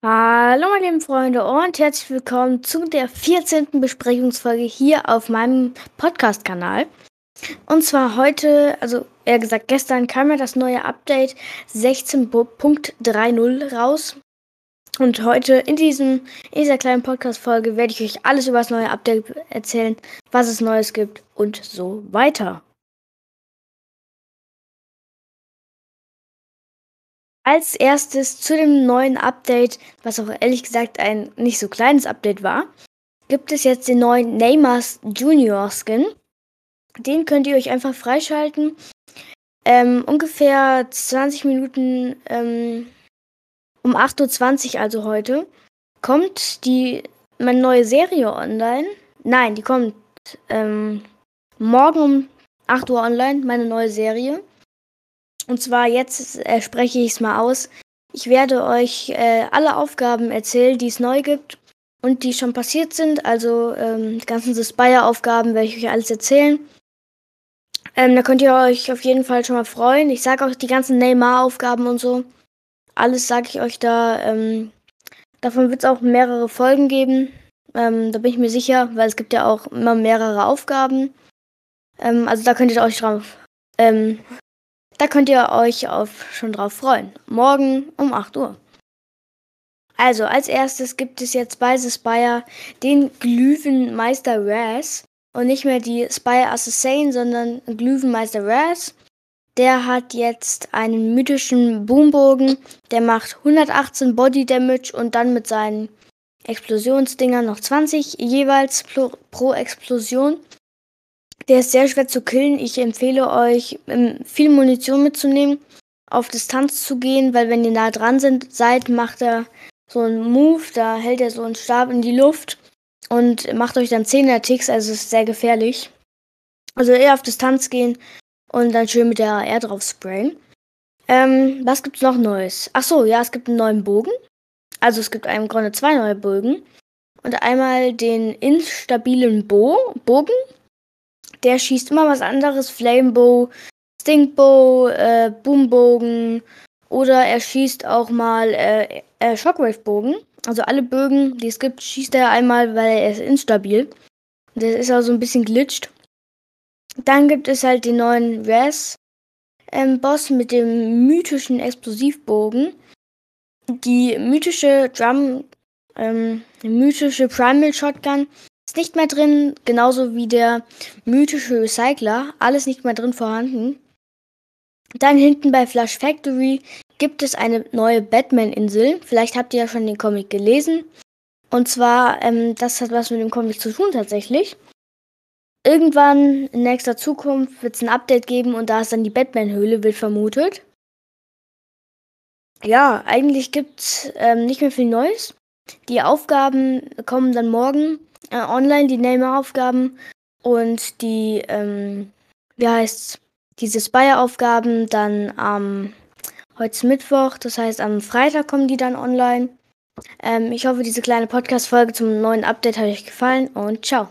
Hallo meine lieben Freunde und herzlich willkommen zu der 14. Besprechungsfolge hier auf meinem Podcast-Kanal. Und zwar heute, also eher gesagt gestern, kam ja das neue Update 16.30 raus. Und heute in, diesem, in dieser kleinen Podcast-Folge werde ich euch alles über das neue Update erzählen, was es Neues gibt und so weiter. Als erstes zu dem neuen Update, was auch ehrlich gesagt ein nicht so kleines Update war, gibt es jetzt den neuen Neymars Junior Skin. Den könnt ihr euch einfach freischalten. Ähm, ungefähr 20 Minuten ähm, um 8.20 Uhr, also heute, kommt die meine neue Serie online. Nein, die kommt ähm, morgen um 8 Uhr online, meine neue Serie. Und zwar jetzt äh, spreche ich es mal aus. Ich werde euch äh, alle Aufgaben erzählen, die es neu gibt und die schon passiert sind. Also ähm, die ganzen Spire-Aufgaben werde ich euch alles erzählen. Ähm, da könnt ihr euch auf jeden Fall schon mal freuen. Ich sage auch die ganzen Neymar-Aufgaben und so. Alles sage ich euch da. Ähm, davon wird es auch mehrere Folgen geben. Ähm, da bin ich mir sicher, weil es gibt ja auch immer mehrere Aufgaben. Ähm, also da könnt ihr euch drauf ähm, da könnt ihr euch auf, schon drauf freuen. Morgen um 8 Uhr. Also, als erstes gibt es jetzt bei The Spire den Glüwenmeister Raz. Und nicht mehr die Spire Assassin, sondern Glüwenmeister Raz. Der hat jetzt einen mythischen Boombogen. Der macht 118 Body Damage und dann mit seinen Explosionsdingern noch 20 jeweils pro, pro Explosion. Der ist sehr schwer zu killen. Ich empfehle euch, ähm, viel Munition mitzunehmen, auf Distanz zu gehen, weil wenn ihr nah dran sind, seid, macht er so einen Move, da hält er so einen Stab in die Luft und macht euch dann 10er Ticks, also ist sehr gefährlich. Also eher auf Distanz gehen und dann schön mit der AR drauf sprayen. Ähm, was gibt's noch Neues? Ach so, ja, es gibt einen neuen Bogen. Also es gibt im Grunde zwei neue Bögen. Und einmal den instabilen Bo Bogen. Der schießt immer was anderes. Flamebow, Stinkbow, äh, Boombogen. Oder er schießt auch mal äh, äh, Shockwave-Bogen. Also alle Bögen, die es gibt, schießt er einmal, weil er ist instabil. Der ist auch so ein bisschen glitscht. Dann gibt es halt den neuen Raz ähm, Boss mit dem mythischen Explosivbogen. Die mythische Drum, ähm, mythische Primal Shotgun nicht mehr drin, genauso wie der mythische Recycler. Alles nicht mehr drin vorhanden. Dann hinten bei Flash Factory gibt es eine neue Batman-Insel. Vielleicht habt ihr ja schon den Comic gelesen. Und zwar, ähm, das hat was mit dem Comic zu tun tatsächlich. Irgendwann in nächster Zukunft wird es ein Update geben und da ist dann die Batman-Höhle, wird vermutet. Ja, eigentlich gibt es ähm, nicht mehr viel Neues. Die Aufgaben kommen dann morgen äh, online, die Neymar-Aufgaben und die, ähm, wie heißt diese Spire-Aufgaben dann am, heute ist Mittwoch, das heißt am Freitag kommen die dann online. Ähm, ich hoffe, diese kleine Podcast-Folge zum neuen Update hat euch gefallen und ciao.